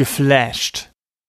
geflasht.